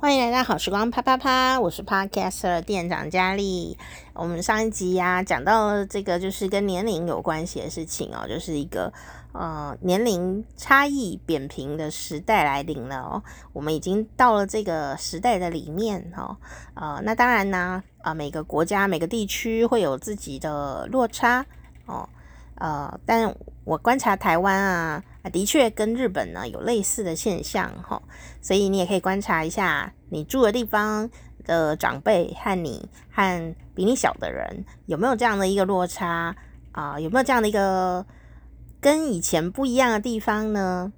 欢迎来到好时光啪啪啪，我是 Podcaster 店长佳丽。我们上一集呀、啊、讲到了这个就是跟年龄有关系的事情哦，就是一个呃年龄差异扁平的时代来临了哦。我们已经到了这个时代的里面哦。呃，那当然呢，啊、每个国家每个地区会有自己的落差哦。呃，但我观察台湾啊。的确跟日本呢有类似的现象哈，所以你也可以观察一下你住的地方的长辈和你和比你小的人有没有这样的一个落差啊、有没有这样的一个跟以前不一样的地方呢？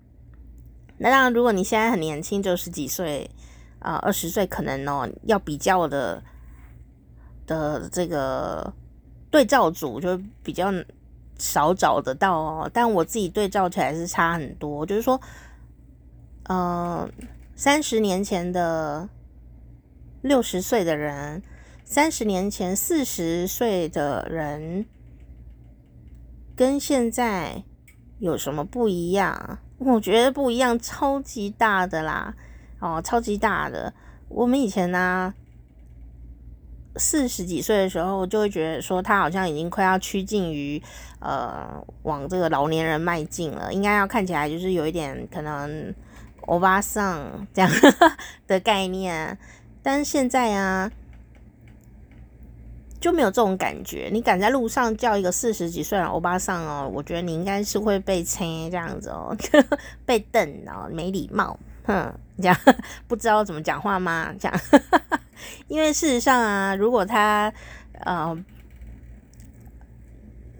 那当然，如果你现在很年轻，就十几岁啊，二十岁，可能哦要比较的的这个对照组就比较。少找得到哦，但我自己对照起来是差很多。就是说，呃，三十年前的六十岁的人，三十年前四十岁的人，跟现在有什么不一样？我觉得不一样，超级大的啦，哦，超级大的。我们以前呢、四十几岁的时候，就会觉得说他好像已经快要趋近于呃往这个老年人迈进了，应该要看起来就是有一点可能欧巴桑这样 的概念。但是现在啊，就没有这种感觉。你敢在路上叫一个四十几岁的欧巴桑哦，我觉得你应该是会被称这样子哦，被瞪哦，没礼貌，哼，这样 不知道怎么讲话吗？这样。因为事实上啊，如果他呃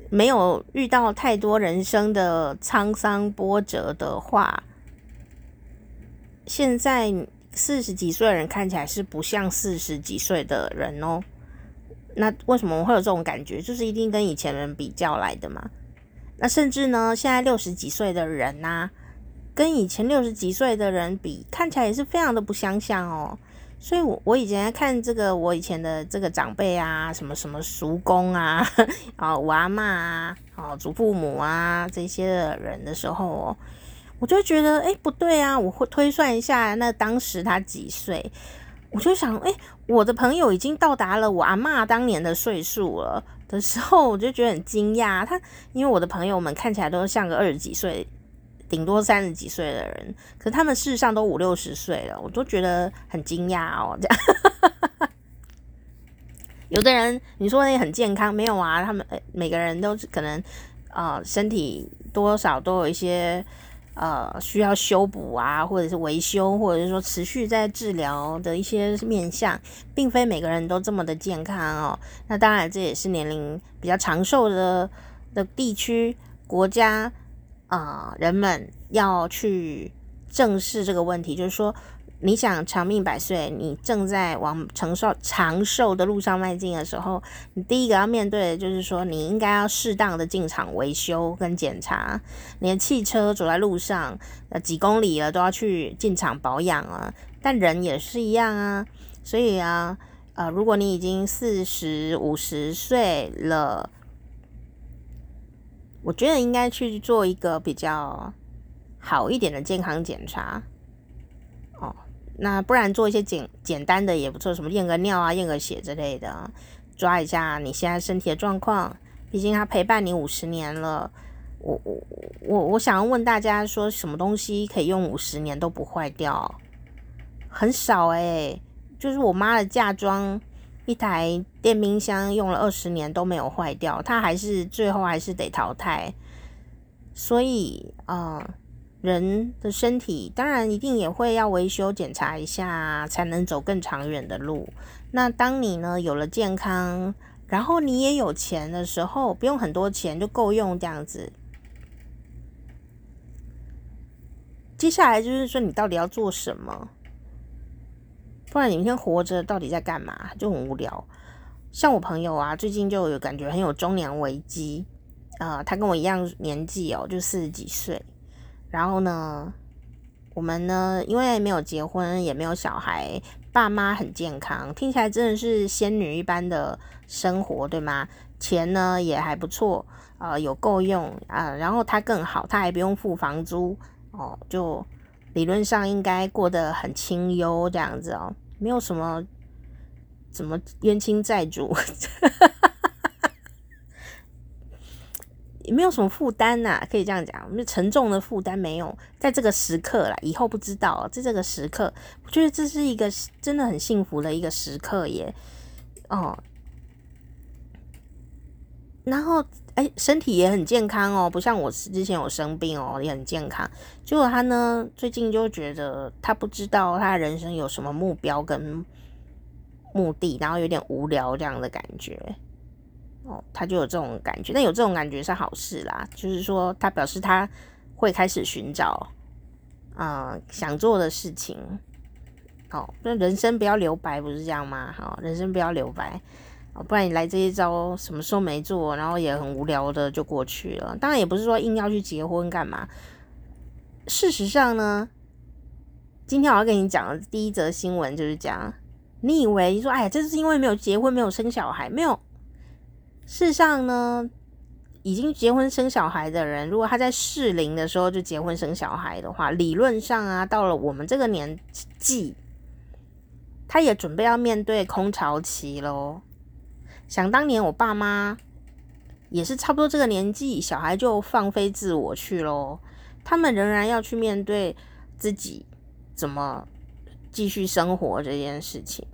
没有遇到太多人生的沧桑波折的话，现在四十几岁的人看起来是不像四十几岁的人哦。那为什么我会有这种感觉？就是一定跟以前人比较来的嘛。那甚至呢，现在六十几岁的人呐、跟以前六十几岁的人比，看起来也是非常的不相像哦。所以我，我以前看这个，我以前的这个长辈啊，什么什么叔公啊，啊，我阿嬷啊，啊，祖父母啊，这些的人的时候哦，我就觉得，哎，不对啊，我会推算一下，那当时他几岁？我就想，哎，我的朋友已经到达了我阿嬷当年的岁数了的时候，我就觉得很惊讶。他因为我的朋友们看起来都像个二十几岁。顶多三十几岁的人，可是他们事实上都五六十岁了，我都觉得很惊讶哦。这样，有的人你说那很健康，没有啊？他们每个人都可能呃身体多少都有一些呃需要修补啊，或者是维修，或者是说持续在治疗的一些面向，并非每个人都这么的健康哦。那当然，这也是年龄比较长寿的的地区国家。啊、人们要去正视这个问题，就是说，你想长命百岁，你正在往长寿长寿的路上迈进的时候，你第一个要面对的就是说，你应该要适当的进厂维修跟检查。你的汽车走在路上，呃，几公里了都要去进厂保养啊。但人也是一样啊，所以啊，呃，如果你已经四十五十岁了。我觉得应该去做一个比较好一点的健康检查哦。那不然做一些简简单的也不错，什么验个尿啊、验个血之类的，抓一下你现在身体的状况。毕竟他陪伴你五十年了，我我我我想要问大家说，什么东西可以用五十年都不坏掉？很少诶，就是我妈的嫁妆。一台电冰箱用了二十年都没有坏掉，它还是最后还是得淘汰。所以啊、人的身体当然一定也会要维修检查一下，才能走更长远的路。那当你呢有了健康，然后你也有钱的时候，不用很多钱就够用这样子。接下来就是说，你到底要做什么？不然你明天活着到底在干嘛？就很无聊。像我朋友啊，最近就有感觉很有中年危机啊、他跟我一样年纪哦，就四十几岁。然后呢，我们呢，因为没有结婚，也没有小孩，爸妈很健康，听起来真的是仙女一般的生活，对吗？钱呢也还不错，呃，有够用啊、然后他更好，他还不用付房租哦，就理论上应该过得很清幽这样子哦，没有什么怎么冤亲债主，也没有什么负担呐，可以这样讲，没有沉重的负担没有，在这个时刻啦，以后不知道，在这个时刻，我觉得这是一个真的很幸福的一个时刻耶，哦。然后，哎，身体也很健康哦，不像我之前有生病哦，也很健康。结果他呢，最近就觉得他不知道他人生有什么目标跟目的，然后有点无聊这样的感觉。哦，他就有这种感觉，但有这种感觉是好事啦，就是说他表示他会开始寻找，嗯、想做的事情。哦，那人生不要留白，不是这样吗？好、哦，人生不要留白。不然你来这一招，什么时候没做，然后也很无聊的就过去了。当然也不是说硬要去结婚干嘛。事实上呢，今天我要跟你讲的第一则新闻就是讲，你以为你说哎呀，这是因为没有结婚，没有生小孩，没有。事实上呢，已经结婚生小孩的人，如果他在适龄的时候就结婚生小孩的话，理论上啊，到了我们这个年纪，他也准备要面对空巢期喽。想当年，我爸妈也是差不多这个年纪，小孩就放飞自我去咯。他们仍然要去面对自己怎么继续生活这件事情。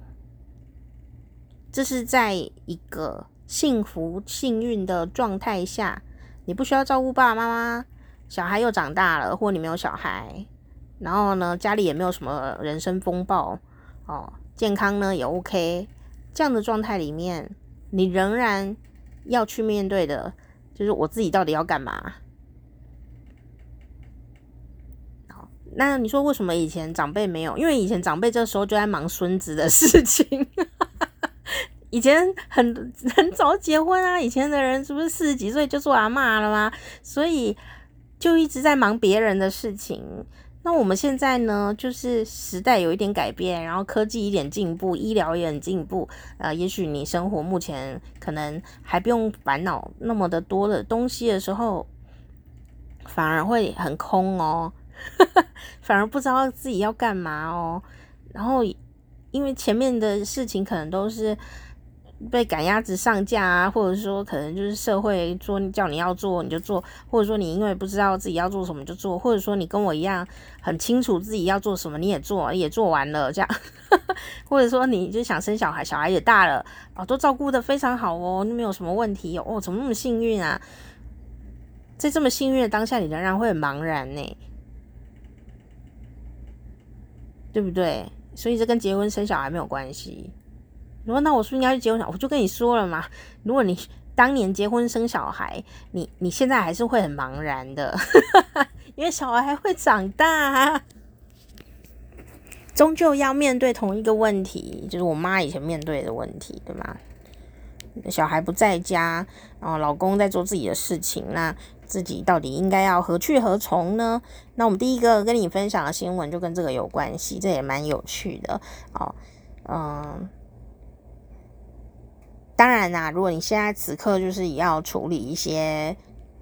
这是在一个幸福幸运的状态下，你不需要照顾爸爸妈妈，小孩又长大了，或你没有小孩，然后呢，家里也没有什么人生风暴哦，健康呢也 OK，这样的状态里面。你仍然要去面对的，就是我自己到底要干嘛？那你说为什么以前长辈没有？因为以前长辈这时候就在忙孙子的事情。以前很很早结婚啊，以前的人是不是四十几岁就做阿嬷了吗？所以就一直在忙别人的事情。那我们现在呢，就是时代有一点改变，然后科技一点进步，医疗也很进步。呃，也许你生活目前可能还不用烦恼那么的多的东西的时候，反而会很空哦，反而不知道自己要干嘛哦。然后因为前面的事情可能都是。被赶鸭子上架啊，或者说可能就是社会说叫你要做你就做，或者说你因为不知道自己要做什么就做，或者说你跟我一样很清楚自己要做什么你也做也做完了这样，或者说你就想生小孩，小孩也大了啊，都照顾得非常好哦，没有什么问题哦，怎么那么幸运啊？在这么幸运的当下，你仍然会很茫然呢，对不对？所以这跟结婚生小孩没有关系。如果那我是不是应该去结婚？我就跟你说了嘛，如果你当年结婚生小孩，你你现在还是会很茫然的，因为小孩还会长大，终究要面对同一个问题，就是我妈以前面对的问题，对吗？小孩不在家，然后老公在做自己的事情，那自己到底应该要何去何从呢？那我们第一个跟你分享的新闻就跟这个有关系，这也蛮有趣的哦，嗯。当然啦，如果你现在此刻就是要处理一些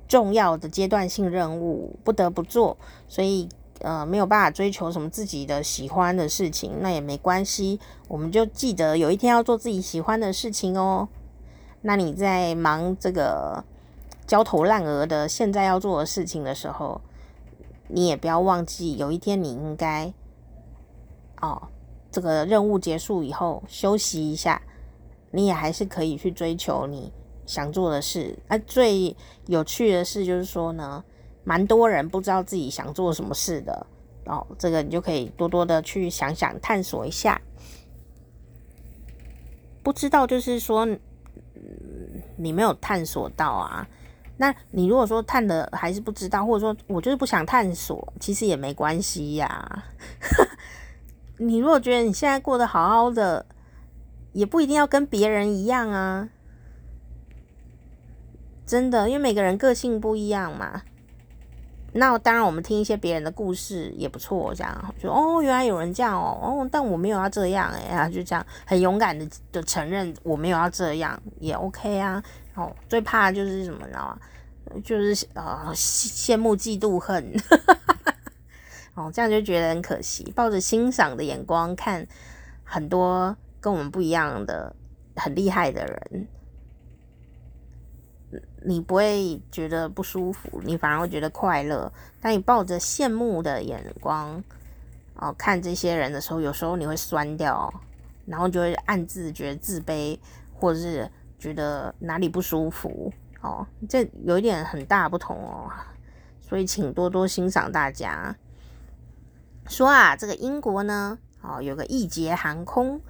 重要的阶段性任务，不得不做，所以呃没有办法追求什么自己的喜欢的事情，那也没关系。我们就记得有一天要做自己喜欢的事情哦。那你在忙这个焦头烂额的现在要做的事情的时候，你也不要忘记有一天你应该哦，这个任务结束以后休息一下。你也还是可以去追求你想做的事。啊，最有趣的事就是说呢，蛮多人不知道自己想做什么事的哦。这个你就可以多多的去想想，探索一下。不知道就是说，你没有探索到啊。那你如果说探的还是不知道，或者说我就是不想探索，其实也没关系呀。你如果觉得你现在过得好好的。也不一定要跟别人一样啊，真的，因为每个人个性不一样嘛。那当然，我们听一些别人的故事也不错，这样就哦，原来有人这样哦，哦，但我没有要这样哎，就这样很勇敢的的承认我没有要这样，也 OK 啊。哦，最怕就是什么，你知道吗？就是呃羡慕嫉妒恨。哦，这样就觉得很可惜。抱着欣赏的眼光看很多跟我们不一样的很厉害的人，你不会觉得不舒服，你反而会觉得快乐。当你抱着羡慕的眼光哦看这些人的时候，有时候你会酸掉，然后就会暗自觉得自卑，或者是觉得哪里不舒服。哦，这有一点很大不同哦，所以请多多欣赏大家。说啊，这个英国呢，哦，有个易捷航空，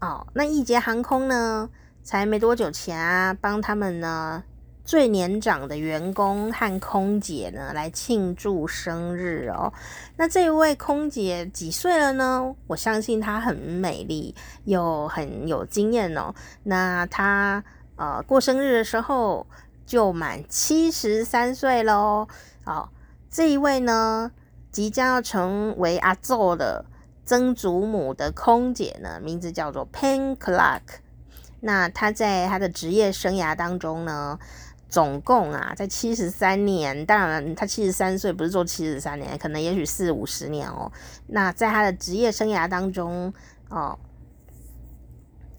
哦，那易捷航空呢，才没多久前啊，帮他们呢最年长的员工和空姐呢来庆祝生日哦。那这位空姐几岁了呢？我相信她很美丽又很有经验哦。那她呃过生日的时候。就满七十三岁喽！好，这一位呢，即将要成为阿祖的曾祖母的空姐呢，名字叫做 Pen Clark。那她在她的职业生涯当中呢，总共啊，在七十三年，当然她七十三岁不是做七十三年，可能也许四五十年哦。那在她的职业生涯当中哦，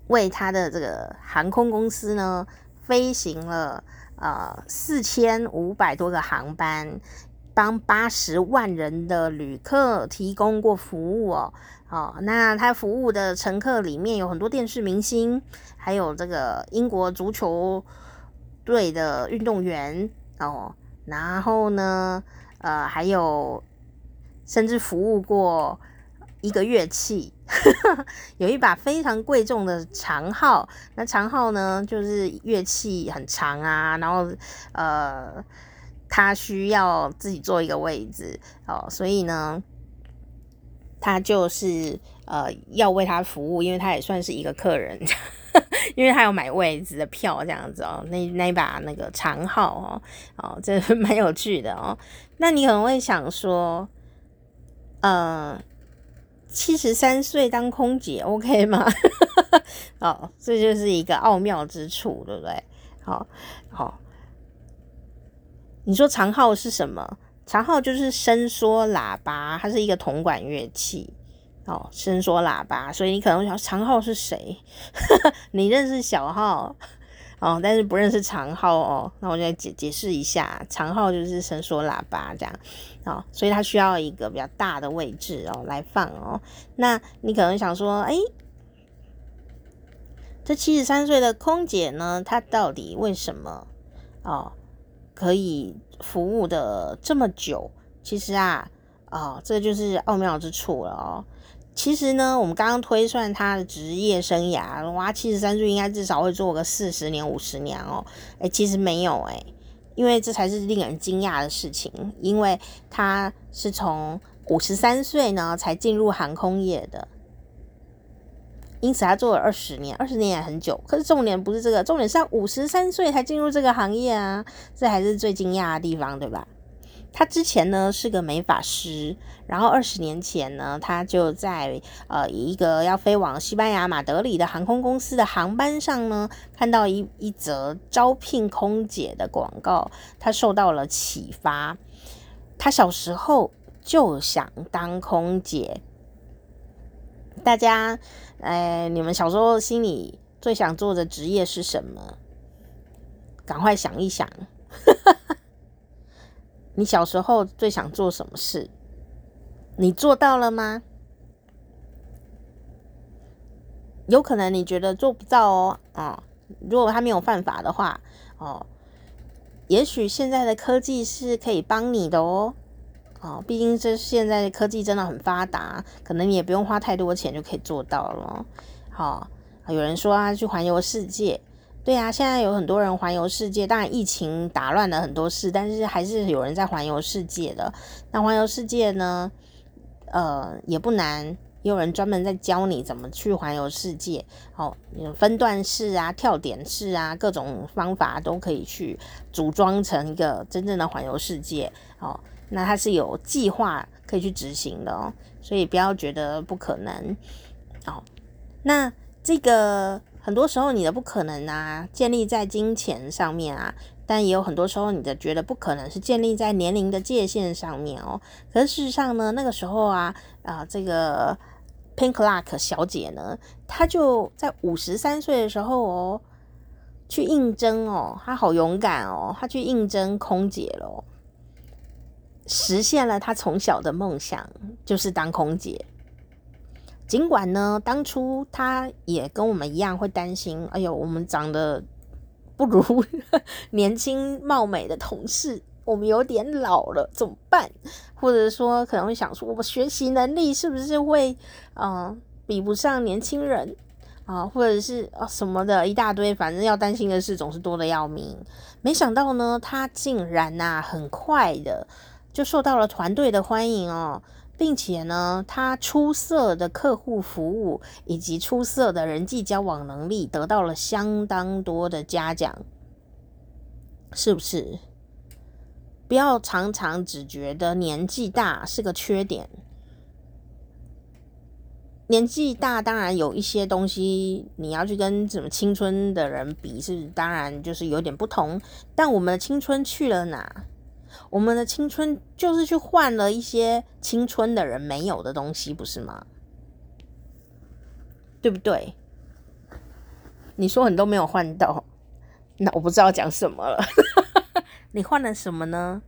为她的这个航空公司呢，飞行了。呃，四千五百多个航班，帮八十万人的旅客提供过服务哦。哦，那他服务的乘客里面有很多电视明星，还有这个英国足球队的运动员哦。然后呢，呃，还有甚至服务过一个乐器。有一把非常贵重的长号，那长号呢，就是乐器很长啊，然后呃，他需要自己做一个位置哦，所以呢，他就是呃要为他服务，因为他也算是一个客人，因为他有买位置的票这样子哦。那那把那个长号哦，哦，这蛮有趣的哦。那你可能会想说，呃。七十三岁当空姐，OK 吗？哦，这就是一个奥妙之处，对不对？好，好，你说长号是什么？长号就是伸缩喇叭，它是一个铜管乐器。哦，伸缩喇叭，所以你可能想，长号是谁？你认识小号？哦，但是不认识长号哦，那我就来解解释一下，长号就是伸缩喇叭这样，哦，所以它需要一个比较大的位置哦来放哦。那你可能想说，哎，这七十三岁的空姐呢，她到底为什么哦可以服务的这么久？其实啊，哦，这就是奥妙之处了哦。其实呢，我们刚刚推算他的职业生涯，哇，七十三岁应该至少会做个四十年、五十年哦。诶，其实没有诶，因为这才是令人惊讶的事情，因为他是从五十三岁呢才进入航空业的，因此他做了二十年，二十年也很久。可是重点不是这个，重点是他五十三岁才进入这个行业啊，这还是最惊讶的地方，对吧？他之前呢是个美发师，然后二十年前呢，他就在呃一个要飞往西班牙马德里的航空公司的航班上呢，看到一一则招聘空姐的广告，他受到了启发。他小时候就想当空姐。大家，哎，你们小时候心里最想做的职业是什么？赶快想一想。你小时候最想做什么事？你做到了吗？有可能你觉得做不到哦。啊、哦，如果他没有犯法的话，哦，也许现在的科技是可以帮你的哦。哦，毕竟这现在科技真的很发达，可能你也不用花太多钱就可以做到了。好、哦，有人说啊，去环游世界。对啊，现在有很多人环游世界，当然疫情打乱了很多事，但是还是有人在环游世界的。那环游世界呢，呃，也不难，也有人专门在教你怎么去环游世界。哦，分段式啊，跳点式啊，各种方法都可以去组装成一个真正的环游世界。哦，那它是有计划可以去执行的哦，所以不要觉得不可能。哦，那这个。很多时候，你的不可能啊，建立在金钱上面啊，但也有很多时候，你的觉得不可能是建立在年龄的界限上面哦。可是事实上呢，那个时候啊啊，这个 Pink Luck 小姐呢，她就在五十三岁的时候哦，去应征哦，她好勇敢哦，她去应征空姐咯，实现了他从小的梦想，就是当空姐。尽管呢，当初他也跟我们一样会担心，哎呦，我们长得。不如 年轻貌美的同事，我们有点老了，怎么办？或者说可能会想说，我们学习能力是不是会嗯、比不上年轻人啊？或者是啊什么的一大堆，反正要担心的事总是多得要命。没想到呢，他竟然呐、啊、很快的就受到了团队的欢迎哦。并且呢，他出色的客户服务以及出色的人际交往能力得到了相当多的嘉奖，是不是？不要常常只觉得年纪大是个缺点。年纪大当然有一些东西你要去跟什么青春的人比，是当然就是有点不同。但我们的青春去了哪？我们的青春就是去换了一些青春的人没有的东西，不是吗？对不对？你说你都没有换到，那我不知道讲什么了。你换了什么呢？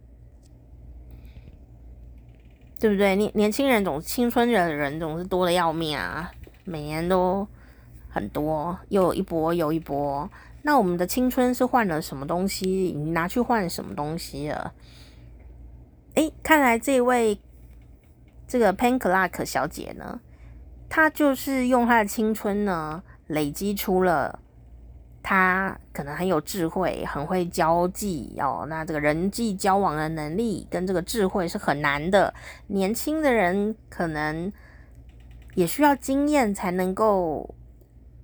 对不对？年年轻人总青春的人总是多得要命啊，每年都很多，又有一波又一波。那我们的青春是换了什么东西？你拿去换什么东西了？诶，看来这位这个 Pen Clark 小姐呢，她就是用她的青春呢，累积出了她可能很有智慧，很会交际哦。那这个人际交往的能力跟这个智慧是很难的，年轻的人可能也需要经验才能够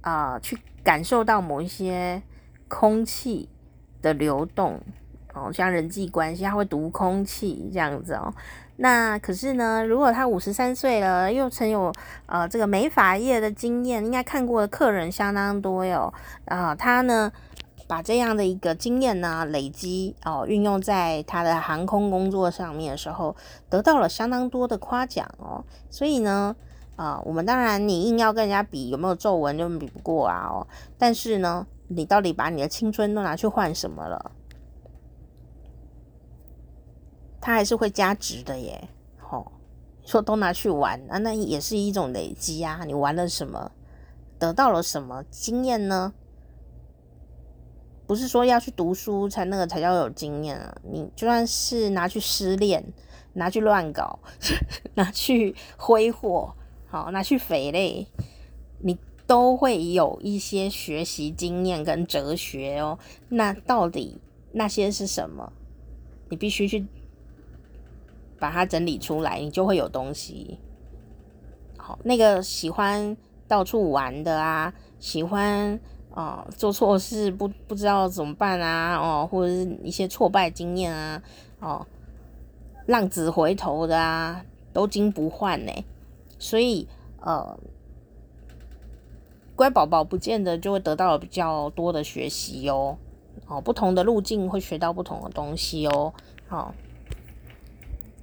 啊、去感受到某一些空气的流动。哦，像人际关系，他会读空气这样子哦。那可是呢，如果他五十三岁了，又曾有呃这个美发业的经验，应该看过的客人相当多哟。啊、他呢把这样的一个经验呢累积哦，运用在他的航空工作上面的时候，得到了相当多的夸奖哦。所以呢，啊、我们当然你硬要跟人家比有没有皱纹，就比不过啊哦。但是呢，你到底把你的青春都拿去换什么了？它还是会加值的耶，吼、哦，说都拿去玩啊，那也是一种累积啊。你玩了什么，得到了什么经验呢？不是说要去读书才那个才叫有经验啊。你就算是拿去失恋，拿去乱搞，拿去挥霍，好，拿去肥嘞，你都会有一些学习经验跟哲学哦。那到底那些是什么？你必须去。把它整理出来，你就会有东西。好，那个喜欢到处玩的啊，喜欢哦、做错事不不知道怎么办啊，哦，或者是一些挫败经验啊，哦，浪子回头的啊，都金不换呢。所以呃，乖宝宝不见得就会得到比较多的学习哟。哦，不同的路径会学到不同的东西哦。好。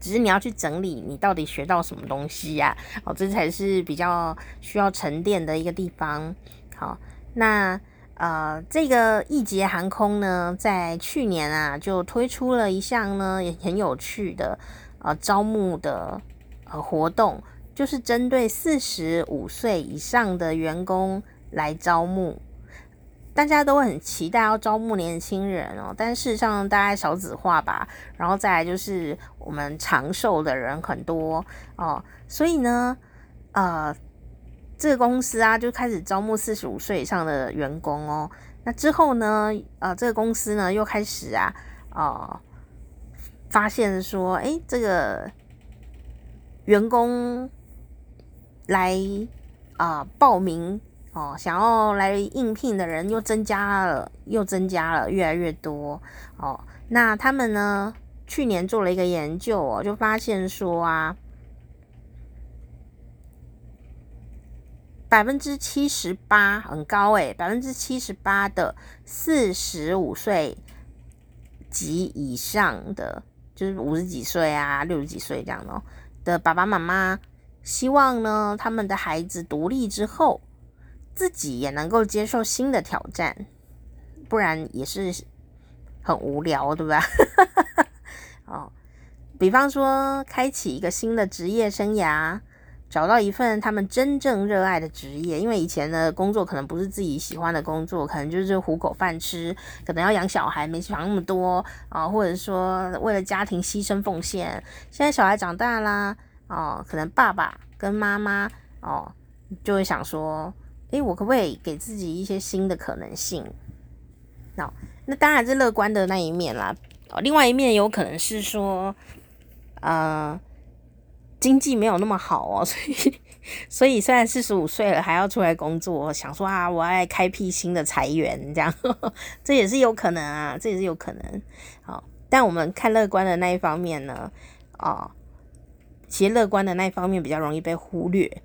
只是你要去整理，你到底学到什么东西呀？哦，这才是比较需要沉淀的一个地方。好，那呃，这个易捷航空呢，在去年啊，就推出了一项呢，也很有趣的呃招募的呃活动，就是针对四十五岁以上的员工来招募。大家都很期待要招募年轻人哦，但事实上大概少子化吧，然后再来就是我们长寿的人很多哦，所以呢，呃，这个公司啊就开始招募四十五岁以上的员工哦。那之后呢，呃，这个公司呢又开始啊，呃，发现说，诶，这个员工来啊，报名。哦，想要来应聘的人又增加了，又增加了，越来越多。哦，那他们呢？去年做了一个研究哦，就发现说啊，百分之七十八很高诶，百分之七十八的四十五岁及以上的，就是五十几岁啊、六十几岁这样的的爸爸妈妈，希望呢他们的孩子独立之后，自己也能够接受新的挑战，不然也是很无聊，对吧？哦，比方说开启一个新的职业生涯。找到一份他们真正热爱的职业，因为以前的工作可能不是自己喜欢的工作，可能就是糊口饭吃，可能要养小孩，没想那么多啊，或者说为了家庭牺牲奉献。现在小孩长大啦，哦，可能爸爸跟妈妈哦就会想说，诶，我可不可以给自己一些新的可能性？那那当然是乐观的那一面啦。哦，另外一面有可能是说，呃。经济没有那么好哦，所以所以虽然四十五岁了还要出来工作，想说啊，我要开辟新的财源，这样 这也是有可能啊，这也是有可能。好，但我们看乐观的那一方面呢，哦，其实乐观的那一方面比较容易被忽略。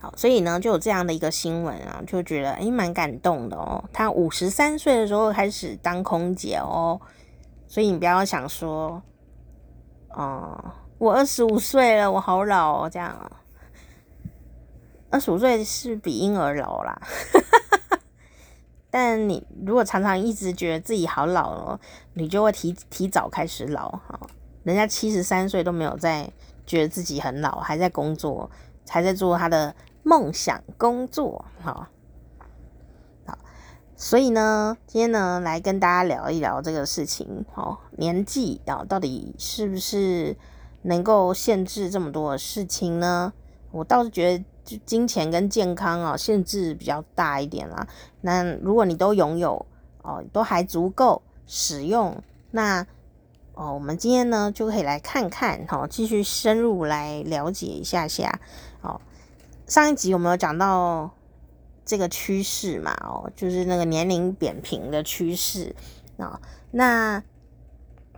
好，所以呢，就有这样的一个新闻啊，就觉得诶蛮感动的哦。他五十三岁的时候开始当空姐哦，所以你不要想说，哦。我二十五岁了，我好老哦，这样。二十五岁是比婴儿老啦，哈哈哈但你如果常常一直觉得自己好老哦，你就会提提早开始老哈。人家七十三岁都没有在觉得自己很老，还在工作，还在做他的梦想工作，好。好，所以呢，今天呢，来跟大家聊一聊这个事情，好，年纪啊，到底是不是？能够限制这么多的事情呢？我倒是觉得，就金钱跟健康啊，限制比较大一点啦。那如果你都拥有哦，都还足够使用，那哦，我们今天呢就可以来看看，哈，继续深入来了解一下下。哦，上一集有没有讲到这个趋势嘛？哦，就是那个年龄扁平的趋势啊，那。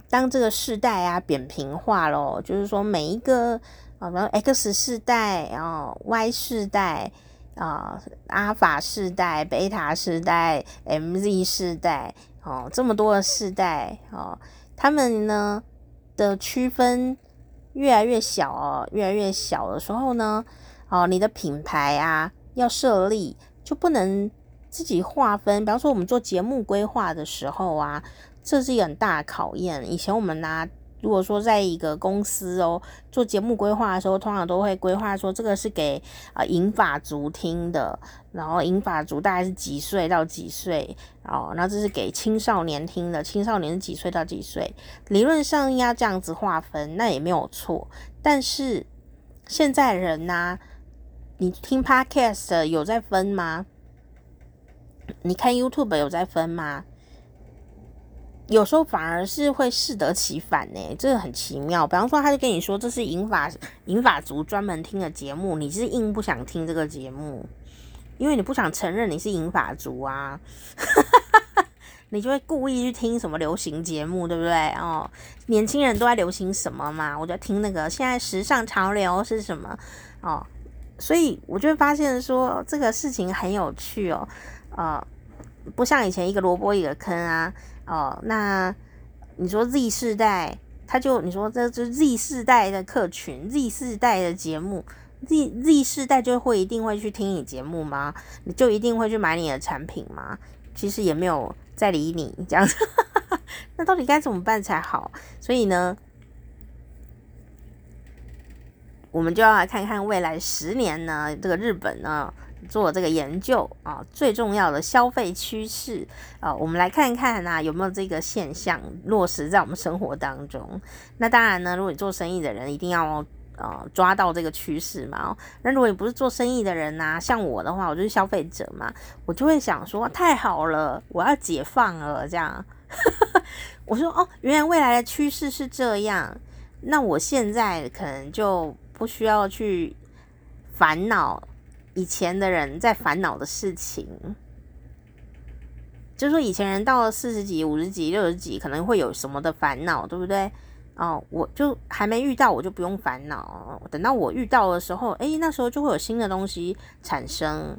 当这个世代啊扁平化咯，就是说每一个啊，比如 X 世代，然后 Y 世代啊，阿尔法世代、贝塔世代、MZ 世代，哦，这么多的世代哦，他们呢的区分越来越小哦，越来越小的时候呢，哦，你的品牌啊要设立就不能自己划分，比方说我们做节目规划的时候啊。这是一个很大的考验。以前我们拿，如果说在一个公司哦做节目规划的时候，通常都会规划说这个是给啊银发族听的，然后银发族大概是几岁到几岁哦，那这是给青少年听的，青少年是几岁到几岁，理论上应该这样子划分，那也没有错。但是现在人呐、你听 Podcast 有在分吗？你看 YouTube 有在分吗？有时候反而是会适得其反呢，这个很奇妙。比方说，他就跟你说这是银发银发族专门听的节目，你是硬不想听这个节目，因为你不想承认你是银发族啊，你就会故意去听什么流行节目，对不对？哦，年轻人都在流行什么嘛，我就听那个现在时尚潮流是什么哦，所以我就会发现说这个事情很有趣哦，呃，不像以前一个萝卜一个坑啊。哦，那你说 Z 世代，他就你说这就 Z 世代的客群，Z 世代的节目，Z Z 世代就会一定会去听你节目吗？你就一定会去买你的产品吗？其实也没有在理你这样子，那到底该怎么办才好？所以呢，我们就要来看看未来十年呢，这个日本呢。做这个研究啊，最重要的消费趋势啊，我们来看看啊，有没有这个现象落实在我们生活当中。那当然呢，如果你做生意的人，一定要呃抓到这个趋势嘛。那如果你不是做生意的人呐、像我的话，我就是消费者嘛，我就会想说，太好了，我要解放了，这样。我说哦，原来未来的趋势是这样，那我现在可能就不需要去烦恼。以前的人在烦恼的事情，就是说以前人到了四十几、五十几、六十几，可能会有什么的烦恼，对不对？哦，我就还没遇到，我就不用烦恼。等到我遇到的时候，诶，那时候就会有新的东西产生，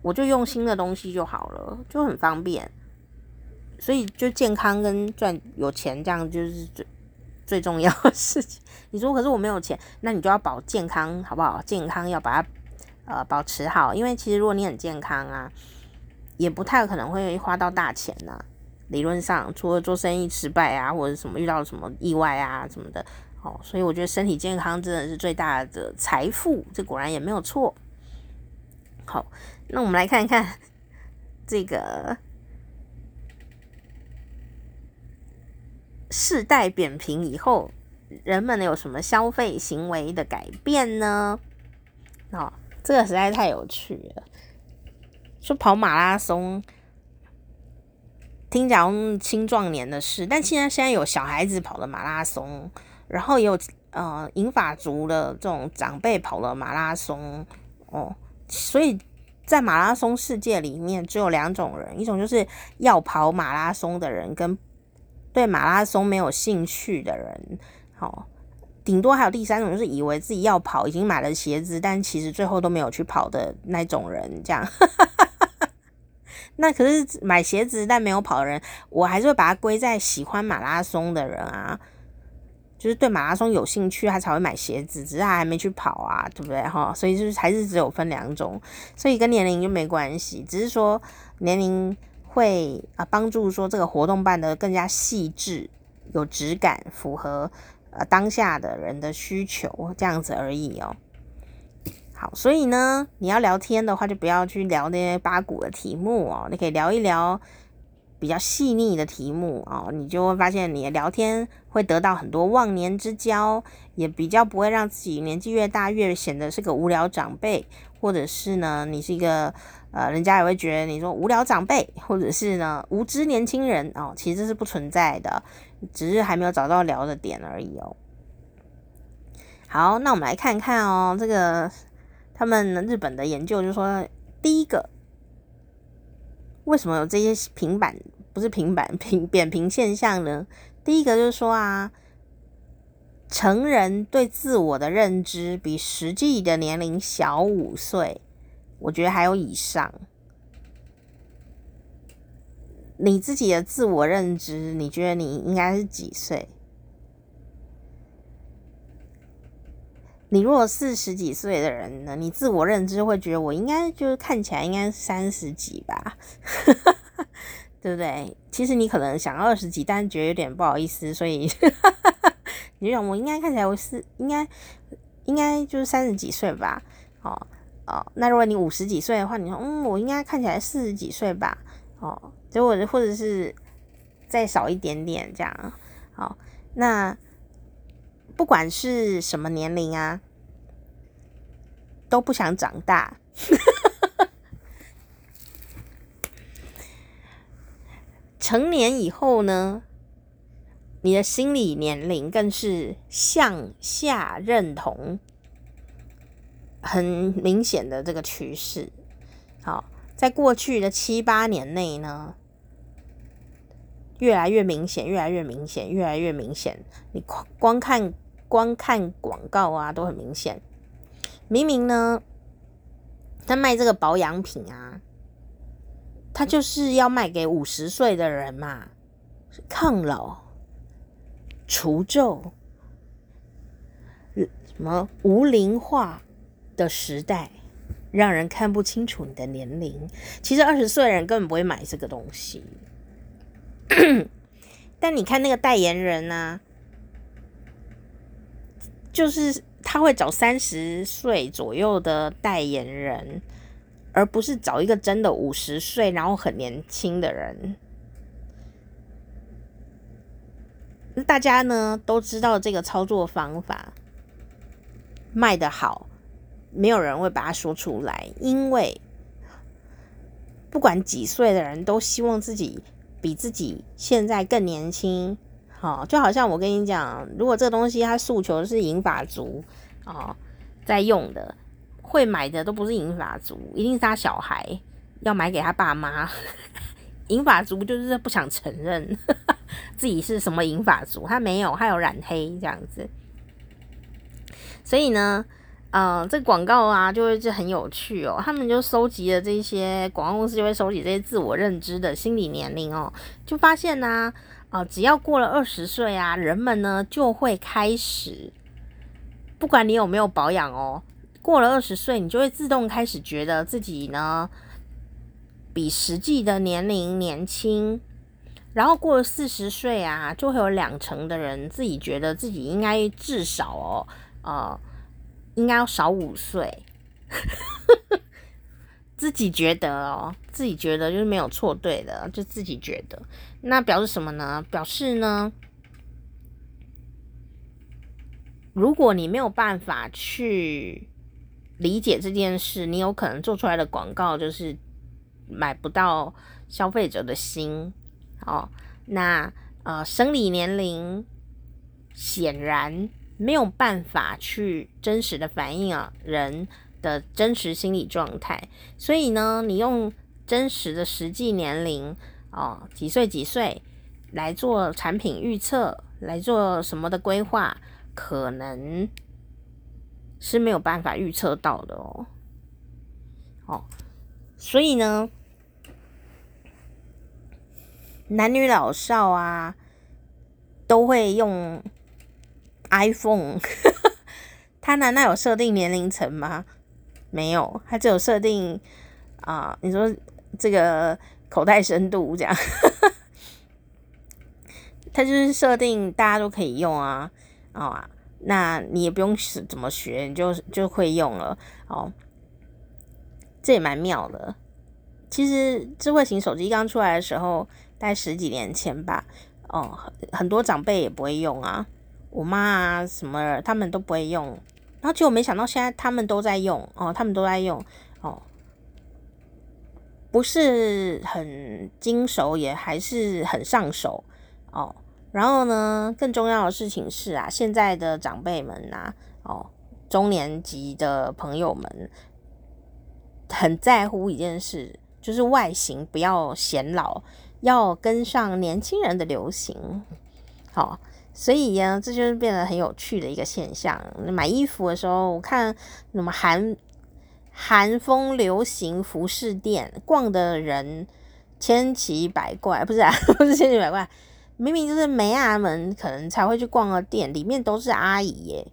我就用新的东西就好了，就很方便。所以就健康跟赚有钱这样就是最最重要的事情。你说可是我没有钱，那你就要保健康好不好？健康要把它呃保持好，因为其实如果你很健康啊，也不太可能会花到大钱呐、理论上，除了做生意失败啊，或者什么遇到什么意外啊什么的，哦，所以我觉得身体健康真的是最大的财富，这果然也没有错。好，那我们来看一看这个世代扁平以后，人们有什么消费行为的改变呢？哦，这个实在太有趣了，说跑马拉松。听讲青壮年的事，但现在现在有小孩子跑了马拉松，然后也有呃银发族的这种长辈跑了马拉松哦，所以在马拉松世界里面只有两种人，一种就是要跑马拉松的人，跟对马拉松没有兴趣的人，哦，顶多还有第三种，就是以为自己要跑，已经买了鞋子，但其实最后都没有去跑的那种人，这样。那可是买鞋子但没有跑的人，我还是会把它归在喜欢马拉松的人啊，就是对马拉松有兴趣，他才会买鞋子，只是他还没去跑啊，对不对哈？所以就是还是只有分两种，所以跟年龄就没关系，只是说年龄会啊帮助说这个活动办得更加细致、有质感，符合呃当下的人的需求这样子而已哦。好，所以呢，你要聊天的话，就不要去聊那些八股的题目哦。你可以聊一聊比较细腻的题目哦，你就会发现你的聊天会得到很多忘年之交，也比较不会让自己年纪越大越显得是个无聊长辈，或者是呢，你是一个呃，人家也会觉得你说无聊长辈，或者是呢无知年轻人哦，其实是不存在的，只是还没有找到聊的点而已哦。好，那我们来看看哦，这个。他们日本的研究就说，第一个，为什么有这些平板，不是平板，平扁平现象呢？第一个就是说啊，成人对自我的认知比实际的年龄小五岁，我觉得还有以上。你自己的自我认知，你觉得你应该是几岁？你如果四十几岁的人呢，你自我认知会觉得我应该就是看起来应该三十几吧，对不对？其实你可能想二十几，但是觉得有点不好意思，所以 你就想我应该看起来我是应该应该就是三十几岁吧？哦哦，那如果你五十几岁的话，你说嗯，我应该看起来四十几岁吧？哦，结果或者是再少一点点这样，好，那。不管是什么年龄啊，都不想长大。成年以后呢，你的心理年龄更是向下认同，很明显的这个趋势。好，在过去的七八年内呢，越来越明显，越来越明显，越来越明显。你光看。光看广告啊，都很明显。明明呢，他卖这个保养品啊，他就是要卖给五十岁的人嘛，抗老、除皱、什么无龄化的时代，让人看不清楚你的年龄。其实二十岁的人根本不会买这个东西，但你看那个代言人啊。就是他会找三十岁左右的代言人，而不是找一个真的五十岁然后很年轻的人。大家呢都知道这个操作方法卖得好，没有人会把它说出来，因为不管几岁的人都希望自己比自己现在更年轻。哦，就好像我跟你讲，如果这个东西它诉求是银发族哦，在用的，会买的都不是银发族，一定是他小孩要买给他爸妈。银发族就是不想承认 自己是什么银发族，他没有，他有染黑这样子。所以呢，呃，这广告啊，就会就很有趣哦。他们就收集了这些广告公司就会收集这些自我认知的心理年龄哦，就发现呢、啊，只要过了二十岁啊，人们呢就会开始，不管你有没有保养哦，过了二十岁，你就会自动开始觉得自己呢比实际的年龄年轻。然后过了四十岁啊，就会有两成的人自己觉得自己应该至少哦，呃，应该要少五岁，自己觉得哦，自己觉得就是没有错对的，就自己觉得，那表示什么呢？表示呢，如果你没有办法去理解这件事，你有可能做出来的广告就是买不到消费者的心。哦，那呃，生理年龄显然没有办法去真实的反映啊人的真实心理状态，所以呢，你用真实的实际年龄哦，几岁几岁来做产品预测，来做什么的规划，可能是没有办法预测到的哦。哦，所以呢。男女老少啊，都会用 iPhone。它难道有设定年龄层吗？没有，它只有设定啊、你说这个口袋深度这样，它就是设定大家都可以用啊，啊、哦，那你也不用怎么学，你就就会用了哦，这也蛮妙的。其实智慧型手机刚出来的时候。在十几年前吧，哦，很多长辈也不会用啊，我妈啊什么，他们都不会用，然后结果没想到现在他们都在用哦，他们都在用哦，不是很经熟，也还是很上手哦。然后呢，更重要的事情是啊，现在的长辈们呐、啊，哦，中年级的朋友们很在乎一件事，就是外形不要显老。要跟上年轻人的流行，好，所以呀，这就是变得很有趣的一个现象。买衣服的时候，我看什么韩韩风流行服饰店，逛的人千奇百怪，不是啊，不是千奇百怪，明明就是妹仔们可能才会去逛的店，里面都是阿姨耶，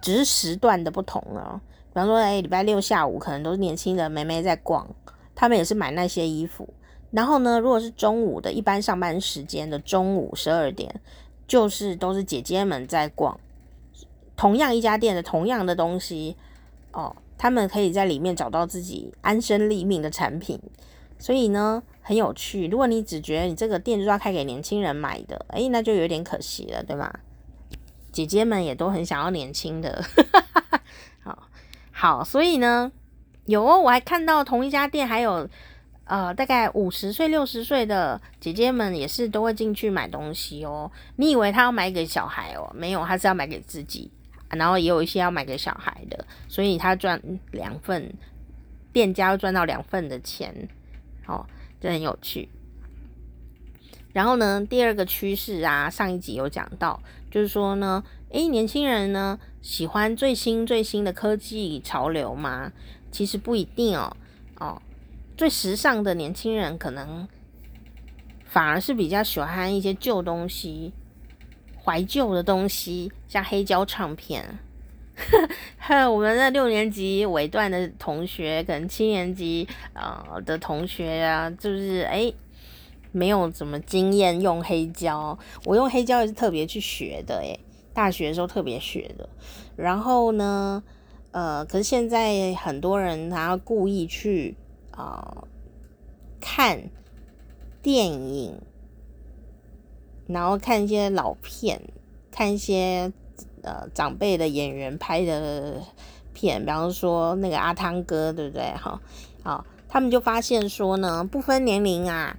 只是时段的不同了。比方说，哎，礼拜六下午可能都是年轻的妹妹在逛，他们也是买那些衣服。然后呢，如果是中午的一般上班时间的中午十二点，就是都是姐姐们在逛，同样一家店的同样的东西哦，他们可以在里面找到自己安身立命的产品，所以呢很有趣。如果你只觉得你这个店就是要开给年轻人买的，诶，那就有点可惜了，对吗？姐姐们也都很想要年轻的，好，好，所以呢，有哦，我还看到同一家店还有。呃，大概五十岁、六十岁的姐姐们也是都会进去买东西哦。你以为他要买给小孩哦？没有，他是要买给自己。然后也有一些要买给小孩的，所以他赚两份，店家赚到两份的钱，哦，这很有趣。然后呢，第二个趋势啊，上一集有讲到，就是说呢，诶，年轻人呢喜欢最新最新的科技潮流吗？其实不一定，哦。最时尚的年轻人可能反而是比较喜欢一些旧东西、怀旧的东西，像黑胶唱片。我们的六年级尾段的同学，可能七年级呃的同学啊，就是诶没有怎么经验用黑胶。我用黑胶也是特别去学的，诶大学的时候特别学的。然后呢，呃，可是现在很多人他故意去。啊、看电影，然后看一些老片，看一些呃长辈的演员拍的片，比方说那个阿汤哥，对不对？哈，好，他们就发现说呢，不分年龄啊，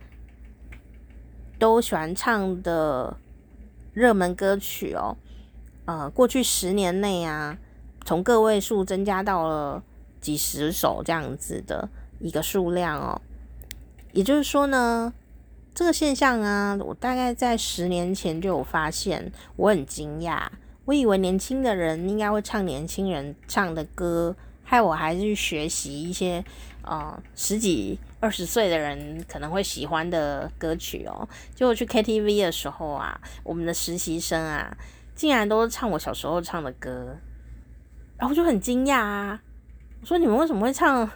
都喜欢唱的热门歌曲哦。呃，过去十年内啊，从个位数增加到了几十首这样子的。一个数量哦，也就是说呢，这个现象啊，我大概在十年前就有发现，我很惊讶，我以为年轻的人应该会唱年轻人唱的歌，害我还是去学习一些呃十几二十岁的人可能会喜欢的歌曲哦。结果去 KTV 的时候啊，我们的实习生啊，竟然都是唱我小时候唱的歌，然后就很惊讶啊！我说你们为什么会唱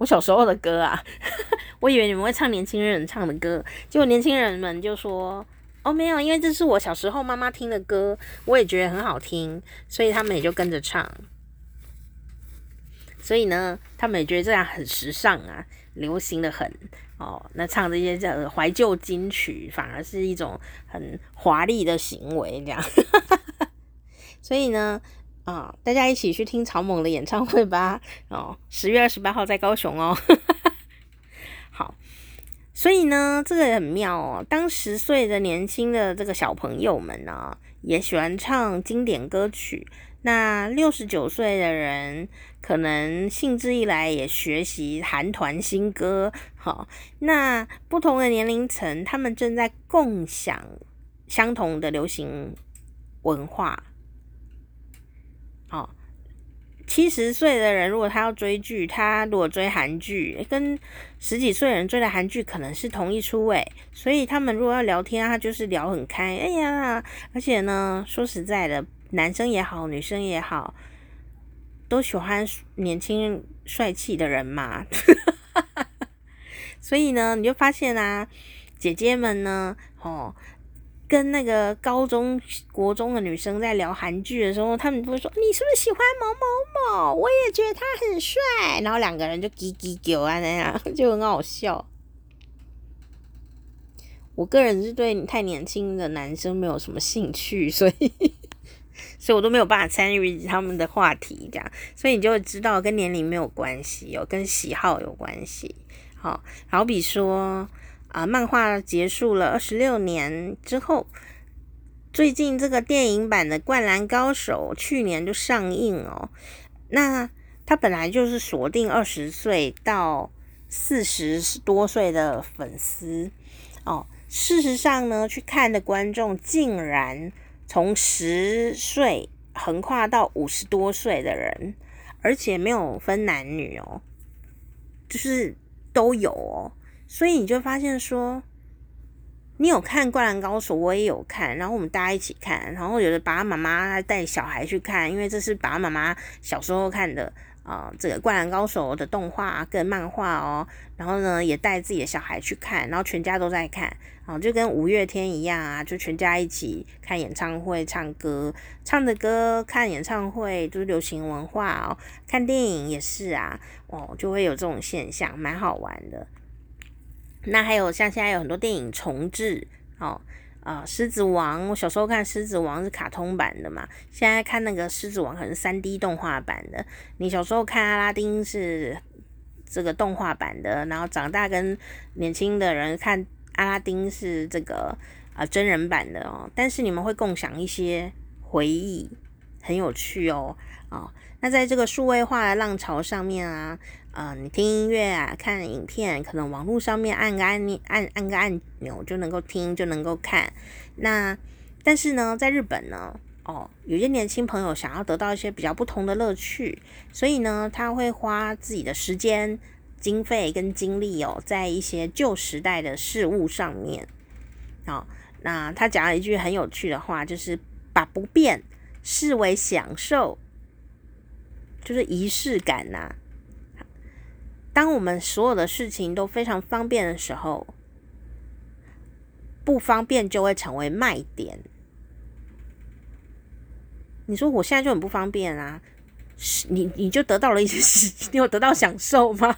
我小时候的歌啊？我以为你们会唱年轻人唱的歌，结果年轻人们就说。哦，没有，因为这是我小时候妈妈听的歌，我也觉得很好听，所以他们也就跟着唱。所以呢，他们也觉得这样很时尚啊，流行的很哦。那唱这些这怀旧金曲，反而是一种很华丽的行为，这样。所以呢，啊、大家一起去听草蜢的演唱会吧。哦，十月二十八号在高雄哦。好。所以呢，这个也很妙哦。当十岁的年轻的这个小朋友们呢，也喜欢唱经典歌曲。那六十九岁的人，可能兴致一来也学习韩团新歌。好，那不同的年龄层，他们正在共享相同的流行文化。哦。七十岁的人，如果他要追剧，他如果追韩剧，跟十几岁人追的韩剧可能是同一出诶，所以他们如果要聊天，他就是聊很开。哎呀，而且呢，说实在的，男生也好，女生也好，都喜欢年轻帅气的人嘛。所以呢，你就发现啊，姐姐们呢，哦。跟那个高中、国中的女生在聊韩剧的时候，他们不会说：“你是不是喜欢某某某？我也觉得他很帅。”然后两个人就叽叽叫啊，那样就很好笑。我个人是对太年轻的男生没有什么兴趣，所以，所以我都没有办法参与他们的话题，这样，所以你就会知道跟年龄没有关系有，跟喜好有关系。好，好比说。啊，漫画结束了二十六年之后，最近这个电影版的《灌篮高手》去年就上映哦。那他本来就是锁定二十岁到四十多岁的粉丝哦。事实上呢，去看的观众竟然从十岁横跨到五十多岁的人，而且没有分男女哦，就是都有哦。所以你就发现说，你有看《灌篮高手》，我也有看，然后我们大家一起看，然后有的爸爸妈妈带小孩去看，因为这是爸爸妈妈小时候看的啊、这个《灌篮高手》的动画跟漫画哦，然后呢也带自己的小孩去看，然后全家都在看，啊，就跟五月天一样啊，就全家一起看演唱会、唱歌、唱的歌、看演唱会，就是流行文化哦，看电影也是啊，哦，就会有这种现象，蛮好玩的。那还有像现在有很多电影重制，哦，啊、狮子王，我小时候看狮子王是卡通版的嘛，现在看那个狮子王可能是 3D 动画版的。你小时候看阿拉丁是这个动画版的，然后长大跟年轻的人看阿拉丁是这个啊、真人版的哦。但是你们会共享一些回忆，很有趣哦，哦，那在这个数位化的浪潮上面啊。呃，你听音乐啊，看影片，可能网络上面按个按钮，按按个按钮就能够听，就能够看。那但是呢，在日本呢，哦，有些年轻朋友想要得到一些比较不同的乐趣，所以呢，他会花自己的时间、经费跟精力哦，在一些旧时代的事物上面。好，哦，那他讲了一句很有趣的话，就是把不变视为享受，就是仪式感呐，当我们所有的事情都非常方便的时候，不方便就会成为卖点。你说我现在就很不方便啊，你你就得到了一些事情，你有得到享受吗？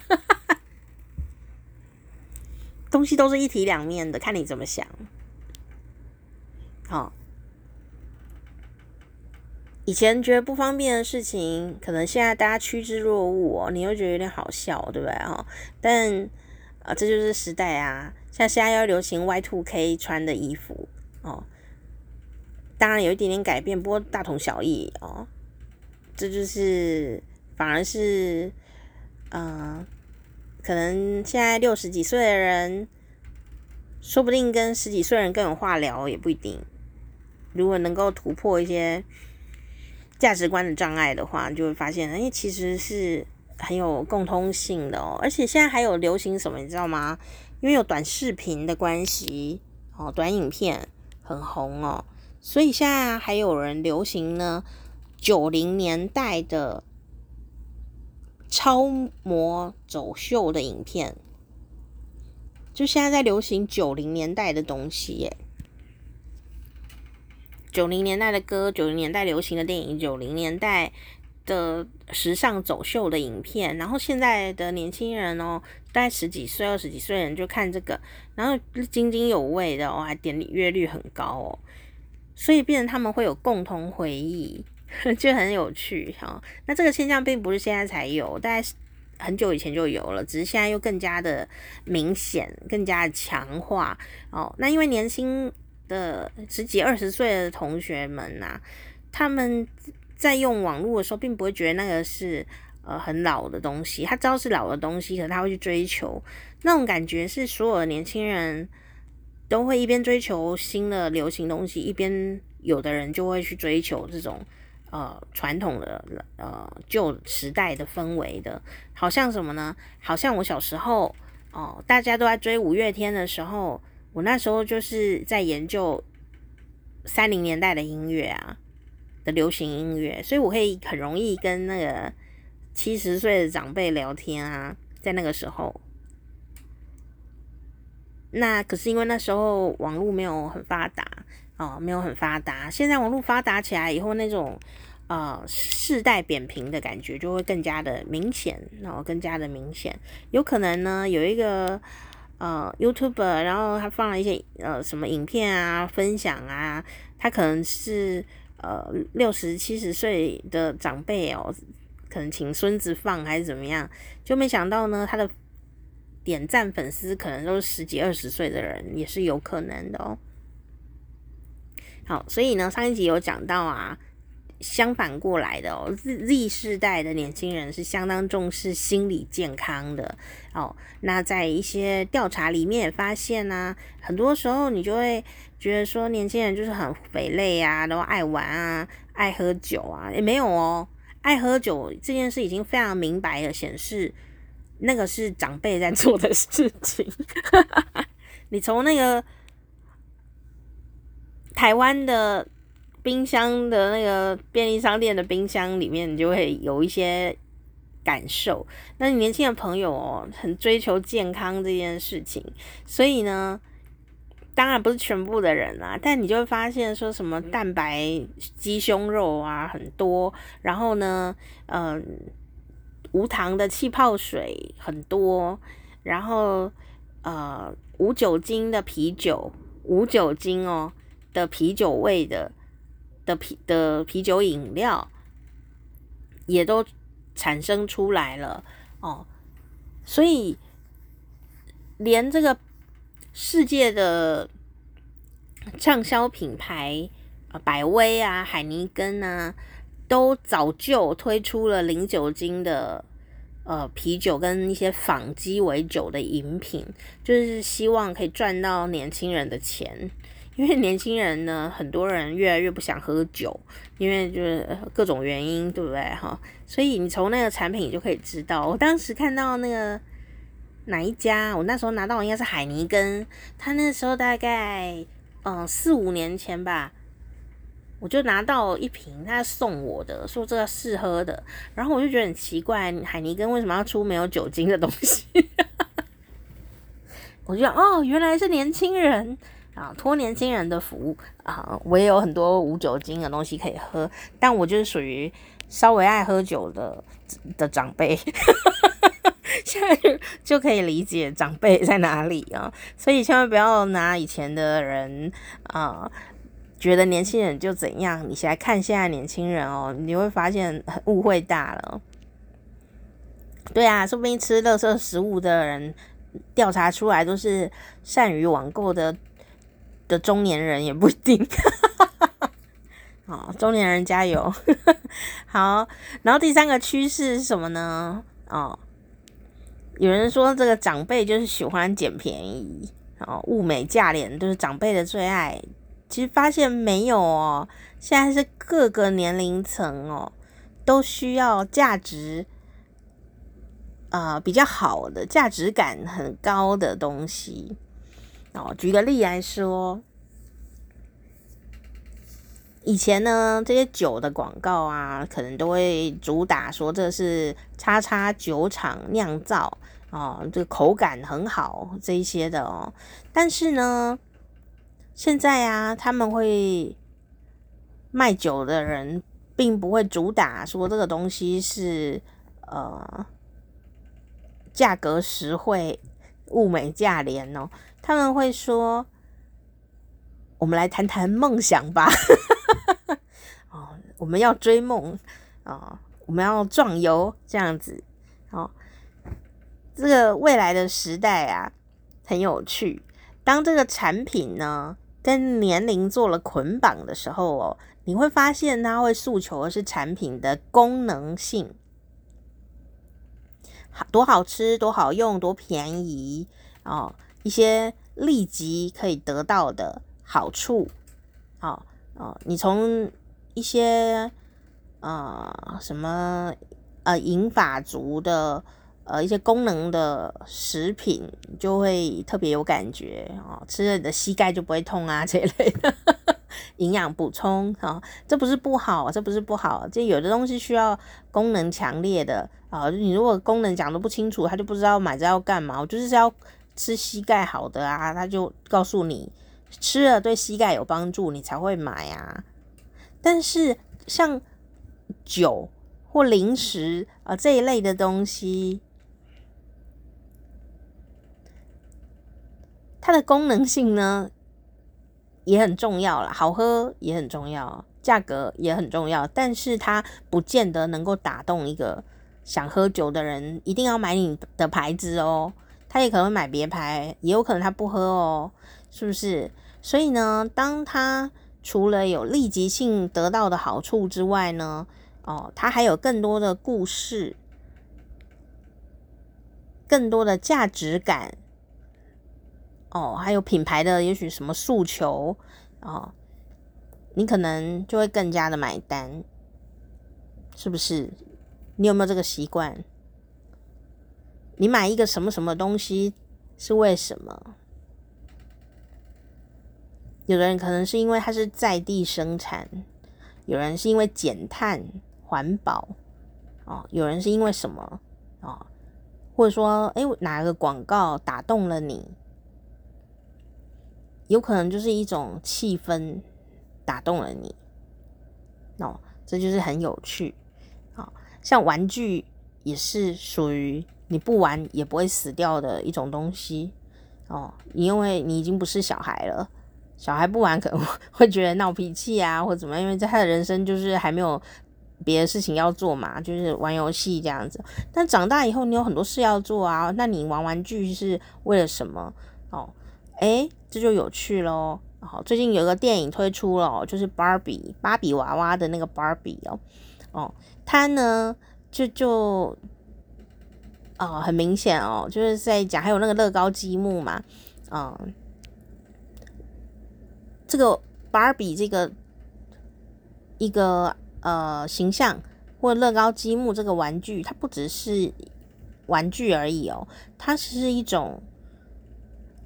东西都是一体两面的，看你怎么想。好。以前觉得不方便的事情，可能现在大家趋之若鹜，你又觉得有点好笑，对不对哈？但啊，这就是时代啊，像现在要流行 Y2K 穿的衣服哦，当然有一点点改变，不过大同小异哦。这就是反而是，嗯、可能现在六十几岁的人，说不定跟十几岁人更有话聊，也不一定。如果能够突破一些。价值观的障碍的话，就会发现，哎，其实是很有共通性的哦。而且现在还有流行什么，你知道吗？因为有短视频的关系哦，短影片很红哦，所以现在还有人流行呢，九零年代的超模走秀的影片，就现在在流行九零年代的东西耶。九零年代的歌，九零年代流行的电影，九零年代的时尚走秀的影片，然后现在的年轻人哦，大概十几岁、二十几岁人就看这个，然后津津有味的哦，还点阅率很高哦，所以变成他们会有共同回忆，就很有趣哈、哦。那这个现象并不是现在才有，大概很久以前就有了，只是现在又更加的明显、更加的强化哦。那因为年轻。的十几二十岁的同学们呐、他们在用网络的时候，并不会觉得那个是呃很老的东西。他知道是老的东西，可是他会去追求那种感觉，是所有的年轻人都会一边追求新的流行东西，一边有的人就会去追求这种呃传统的呃旧时代的氛围的。好像什么呢？好像我小时候哦、大家都在追五月天的时候。我那时候就是在研究三零年代的音乐啊，的流行音乐，所以我可以很容易跟那个七十岁的长辈聊天啊，在那个时候。那可是因为那时候网络没有很发达哦，没有很发达。现在网络发达起来以后，那种呃世代扁平的感觉就会更加的明显，然后更加的明显。有可能呢，有一个。呃，YouTube，然后他放了一些呃什么影片啊，分享啊，他可能是呃六十七十岁的长辈哦，可能请孙子放还是怎么样，就没想到呢，他的点赞粉丝可能都是十几二十岁的人，也是有可能的哦。好，所以呢，上一集有讲到啊。相反过来的哦，Z Z 世代的年轻人是相当重视心理健康的哦。那在一些调查里面也发现呢、很多时候你就会觉得说年轻人就是很肥类啊，然后爱玩啊，爱喝酒啊，也没有哦。爱喝酒这件事已经非常明白的显示，那个是长辈在做的事情。你从那个台湾的。冰箱的那个便利商店的冰箱里面，你就会有一些感受。那你年轻的朋友哦，很追求健康这件事情，所以呢，当然不是全部的人啊，但你就会发现说什么蛋白鸡胸肉啊很多，然后呢，嗯、呃，无糖的气泡水很多，然后呃无酒精的啤酒，无酒精哦的啤酒味的。的啤的啤酒饮料也都产生出来了哦，所以连这个世界的畅销品牌啊，百威啊、海尼根啊，都早就推出了零酒精的呃啤酒跟一些仿鸡尾酒的饮品，就是希望可以赚到年轻人的钱。因为年轻人呢，很多人越来越不想喝酒，因为就是各种原因，对不对哈？所以你从那个产品就可以知道。我当时看到那个哪一家，我那时候拿到应该是海尼根，他那时候大概嗯四五年前吧，我就拿到一瓶，他送我的，说这个试喝的，然后我就觉得很奇怪，海尼根为什么要出没有酒精的东西？我就哦，原来是年轻人。啊，托年轻人的福啊！我也有很多无酒精的东西可以喝，但我就是属于稍微爱喝酒的的长辈，现在就可以理解长辈在哪里啊！所以千万不要拿以前的人啊，觉得年轻人就怎样，你现在看现在年轻人哦，你会发现误会大了。对啊，说不定吃垃圾食物的人，调查出来都是善于网购的。的中年人也不一定，哈 好，中年人加油，好。然后第三个趋势是什么呢？哦，有人说这个长辈就是喜欢捡便宜，哦，物美价廉都是长辈的最爱，其实发现没有哦，现在是各个年龄层哦，都需要价值，呃，比较好的价值感很高的东西哦。举个例来说，以前呢，这些酒的广告啊，可能都会主打说这是叉叉酒厂酿造哦，这口感很好这一些的哦。但是呢，现在啊，他们会卖酒的人，并不会主打说这个东西是呃价格实惠、物美价廉哦。他们会说：“我们来谈谈梦想吧。”哦，我们要追梦啊、我们要壮游这样子。哦，这个未来的时代啊，很有趣。当这个产品呢，跟年龄做了捆绑的时候哦，你会发现它会诉求的是产品的功能性，好多好吃，多好用，多便宜哦，一些立即可以得到的好处，哦哦，你从一些呃什么呃银发族的。呃，一些功能的食品就会特别有感觉哦，吃了你的膝盖就不会痛啊，这一类的营养补充啊，这不是不好，这不是不好，这有的东西需要功能强烈的啊，你如果功能讲得不清楚，他就不知道买这要干嘛。我就是要吃膝盖好的啊，他就告诉你吃了对膝盖有帮助，你才会买啊。但是像酒或零食啊这一类的东西。它的功能性呢也很重要啦，好喝也很重要，价格也很重要，但是它不见得能够打动一个想喝酒的人，一定要买你的牌子哦。他也可能会买别牌，也有可能他不喝哦，是不是？所以呢，当他除了有立即性得到的好处之外呢，哦，他还有更多的故事，更多的价值感。哦，还有品牌的也许什么诉求哦，你可能就会更加的买单，是不是？你有没有这个习惯？你买一个什么什么东西是为什么？有的人可能是因为它是在地生产，有人是因为减碳环保哦，有人是因为什么哦，或者说，哎，哪个广告打动了你？有可能就是一种气氛打动了你，哦，这就是很有趣。像玩具也是属于你不玩也不会死掉的一种东西哦，因为你已经不是小孩了，小孩不玩可能会觉得闹脾气啊，或者怎么样，因为在他的人生就是还没有别的事情要做嘛，就是玩游戏这样子。但长大以后你有很多事要做啊，那你玩玩具是为了什么？哦。诶，这就有趣咯。好，最近有个电影推出了，就是芭比芭比娃娃的那个芭比哦，哦，他呢就就哦很明显哦，就是在讲还有那个乐高积木嘛，嗯，这个芭比这个一个呃形象或乐高积木这个玩具，它不只是玩具而已哦，它是一种。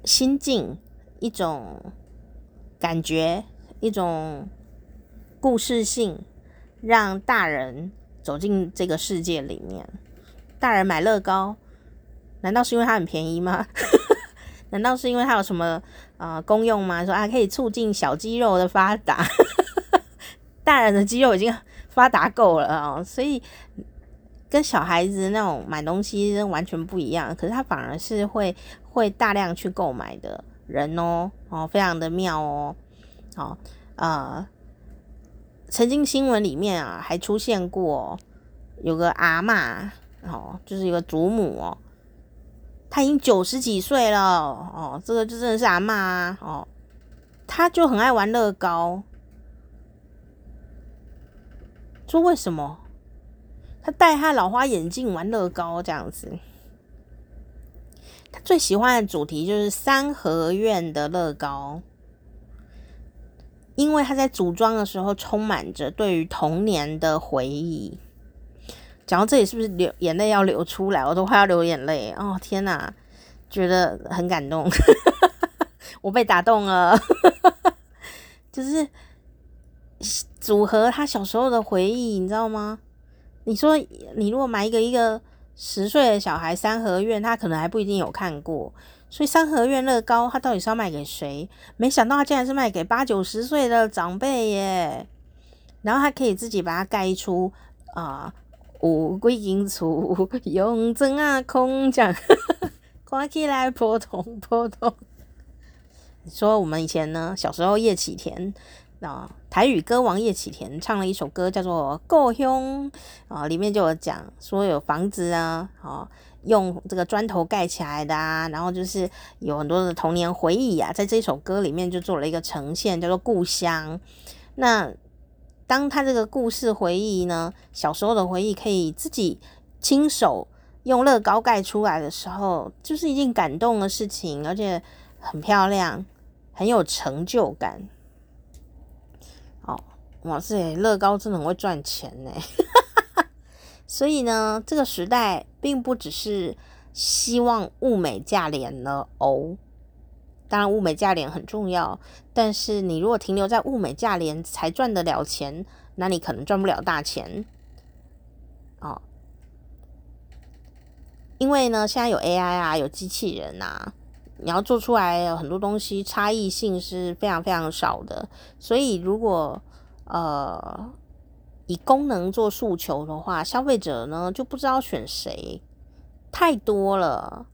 心境，一种感觉，一种故事性，让大人走进这个世界里面。大人买乐高，难道是因为它很便宜吗？难道是因为它有什么呃功用吗？说啊，可以促进小肌肉的发达。大人的肌肉已经发达够了啊，哦，所以跟小孩子那种买东西完全不一样。可是他反而是会。会大量去购买的人哦，哦，非常的妙哦，好，呃，曾经新闻里面啊，还出现过有个阿嬷，哦，就是一个祖母哦，她已经九十几岁了哦，这个就真的是阿嬷啊，哦，她就很爱玩乐高，说为什么？她戴她老花眼镜玩乐高这样子。他最喜欢的主题就是三合院的乐高。因为他在组装的时候充满着对于童年的回忆。讲到这里，是不是流眼泪要流出来？我都快要流眼泪哦！天哪，觉得很感动，我被打动了。就是组合他小时候的回忆，你知道吗？你说你如果买一个一个十岁的小孩三合院，他可能还不一定有看过。所以三合院乐高，他到底是要卖给谁？没想到它竟然是卖给八九十岁的长辈耶！然后他可以自己把它盖出啊。呃有几间厝，用砖啊空讲，看起来普通普通。说我们以前呢，小时候叶启田啊，台语歌王叶启田唱了一首歌，叫做《故乡》啊，里面就有讲说有房子啊，啊，用这个砖头盖起来的啊，然后就是有很多的童年回忆啊，在这首歌里面就做了一个呈现，叫做《故乡》。那当他这个故事回忆呢，小时候的回忆可以自己亲手用乐高盖出来的时候，就是一件感动的事情，而且很漂亮，很有成就感。哇塞，乐高真的很会赚钱呢。所以呢，这个时代并不只是希望物美价廉了哦。当然，物美价廉很重要，但是你如果停留在物美价廉才赚得了钱，那你可能赚不了大钱哦。因为呢，现在有 AI 啊，有机器人啊，你要做出来有很多东西，差异性是非常非常少的。所以，如果呃以功能做诉求的话，消费者呢就不知道选谁，太多了。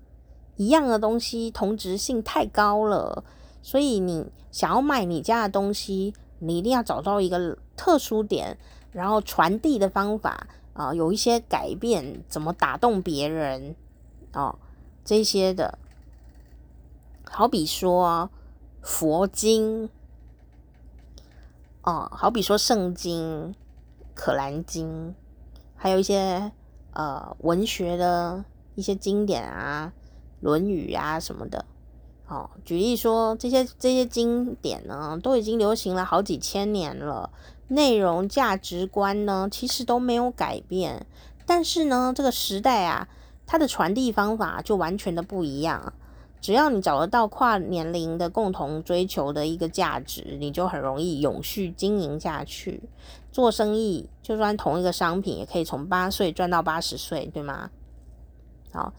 一样的东西同质性太高了，所以你想要卖你家的东西，你一定要找到一个特殊点，然后传递的方法啊、有一些改变，怎么打动别人哦，这些的，好比说佛经哦，好比说圣经、可兰经，还有一些呃文学的一些经典啊。《论语》啊什么的，哦，举例说，这些这些经典呢，都已经流行了好几千年了，内容价值观呢，其实都没有改变，但是呢，这个时代啊，它的传递方法就完全的不一样。只要你找得到跨年龄的共同追求的一个价值，你就很容易永续经营下去。做生意，就算同一个商品，也可以从八岁赚到八十岁，对吗？好。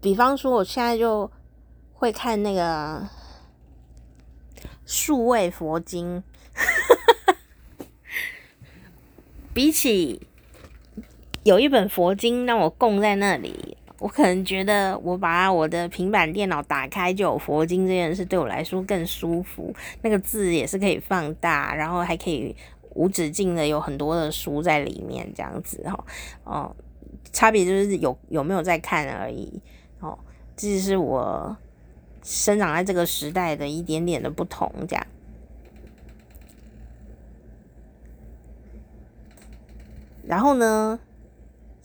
比方说，我现在就会看那个数位佛经，比起有一本佛经让我供在那里，我可能觉得我把我的平板电脑打开就有佛经这件事，对我来说更舒服。那个字也是可以放大，然后还可以无止境的有很多的书在里面，这样子哈。哦，差别就是有有没有在看而已。哦，这是我生长在这个时代的一点点的不同，这样。然后呢，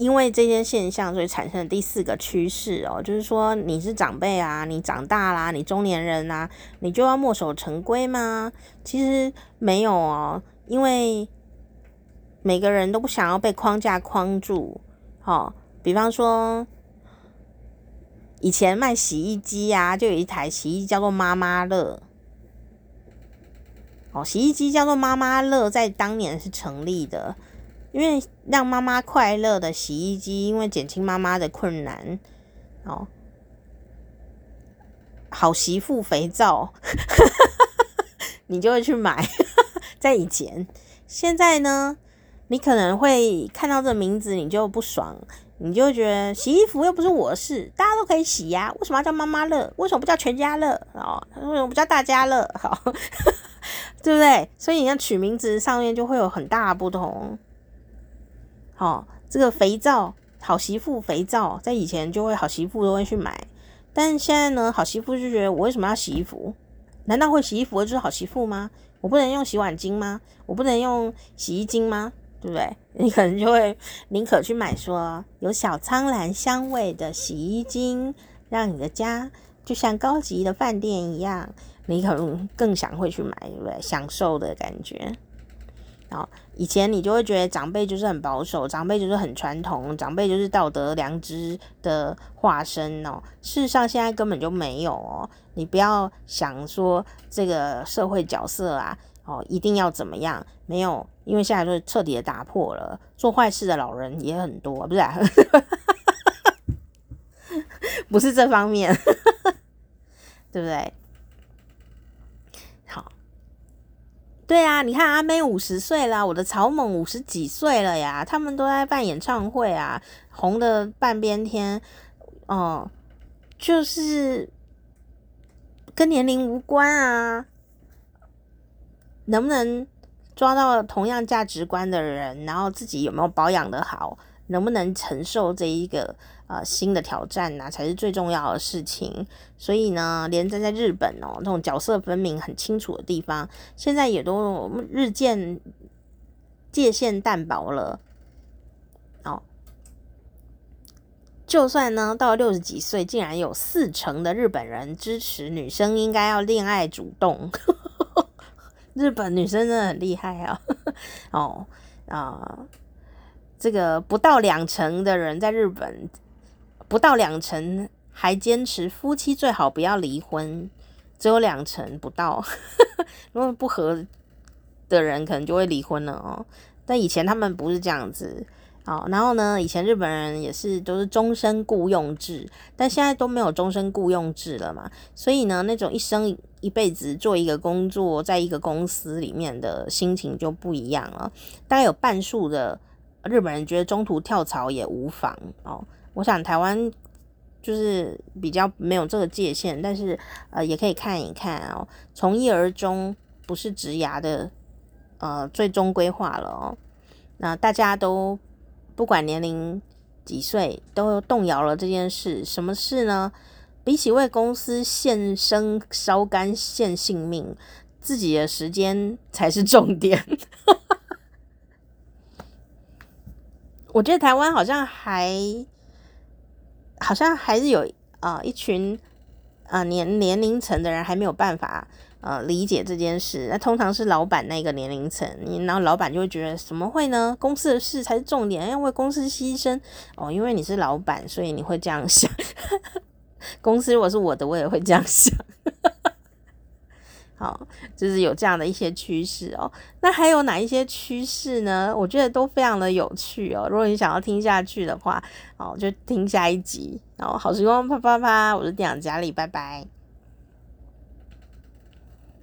因为这些现象，所以产生了第四个趋势哦，就是说你是长辈啊，你长大啦，你中年人啊，你就要墨守成规吗？其实没有哦，因为每个人都不想要被框架框住。好，哦，比方说。以前卖洗衣机呀，就有一台洗衣机叫做妈妈乐。哦，洗衣机叫做妈妈乐，在当年是成立的，因为让妈妈快乐的洗衣机，因为减轻妈妈的困难。哦，好媳妇肥皂，你就会去买。在以前，现在呢，你可能会看到这名字，你就不爽。你就觉得洗衣服又不是我的事，大家都可以洗呀，为什么要叫妈妈乐？为什么不叫全家乐？哦，为什么不叫大家乐？好，对不对？所以你要取名字上面就会有很大的不同。好，这个肥皂，好媳妇肥皂，在以前就会好媳妇都会去买，但现在呢，好媳妇就觉得我为什么要洗衣服？难道会洗衣服就是好媳妇吗？我不能用洗碗精吗？我不能用洗衣精吗？对不对？你可能就会宁可去买说有小苍兰香味的洗衣精，让你的家就像高级的饭店一样，你可能更想会去买，对不对？享受的感觉。哦，以前你就会觉得长辈就是很保守，长辈就是很传统，长辈就是道德良知的化身哦。事实上，现在根本就没有哦。你不要想说这个社会角色啊，哦，一定要怎么样？没有，因为现在就是彻底的打破了，做坏事的老人也很多，不是啊？不是这方面，对不对？对啊，你看阿妹五十岁了，我的草蜢五十几岁了呀，他们都在办演唱会啊，红的半边天，哦、就是跟年龄无关啊，能不能抓到同样价值观的人，然后自己有没有保养的好，能不能承受这一个。呃，新的挑战呐、才是最重要的事情。所以呢，连在在日本哦，那种角色分明很清楚的地方，现在也都日渐界限淡薄了。哦，就算呢，到六十几岁，竟然有四成的日本人支持女生应该要恋爱主动。日本女生真的很厉害啊！哦啊、这个不到两成的人在日本。不到两成还坚持夫妻最好不要离婚，只有两成不到，如果不合的人可能就会离婚了哦。但以前他们不是这样子哦。然后呢，以前日本人也是都是终身雇佣制，但现在都没有终身雇佣制了嘛。所以呢，那种一生一辈子做一个工作，在一个公司里面的心情就不一样了。大概有半数的日本人觉得中途跳槽也无妨哦。我想台湾就是比较没有这个界限，但是呃也可以看一看哦，从一而终不是职涯的呃最终规划了哦。那大家都不管年龄几岁，都动摇了这件事。什么事呢？比起为公司献身、烧肝、献性命，自己的时间才是重点。我觉得台湾好像还。好像还是有啊、一群啊、年年龄层的人还没有办法呃理解这件事。那通常是老板那个年龄层，你然后老板就会觉得怎么会呢？公司的事才是重点，要为公司牺牲哦。因为你是老板，所以你会这样想。公司如果是我的，我也会这样想。好，就是有这样的一些趋势哦。那还有哪一些趋势呢？我觉得都非常的有趣哦。如果你想要听下去的话，哦，就听下一集。然后好时光啪啪啪，我是店长佳丽，拜拜。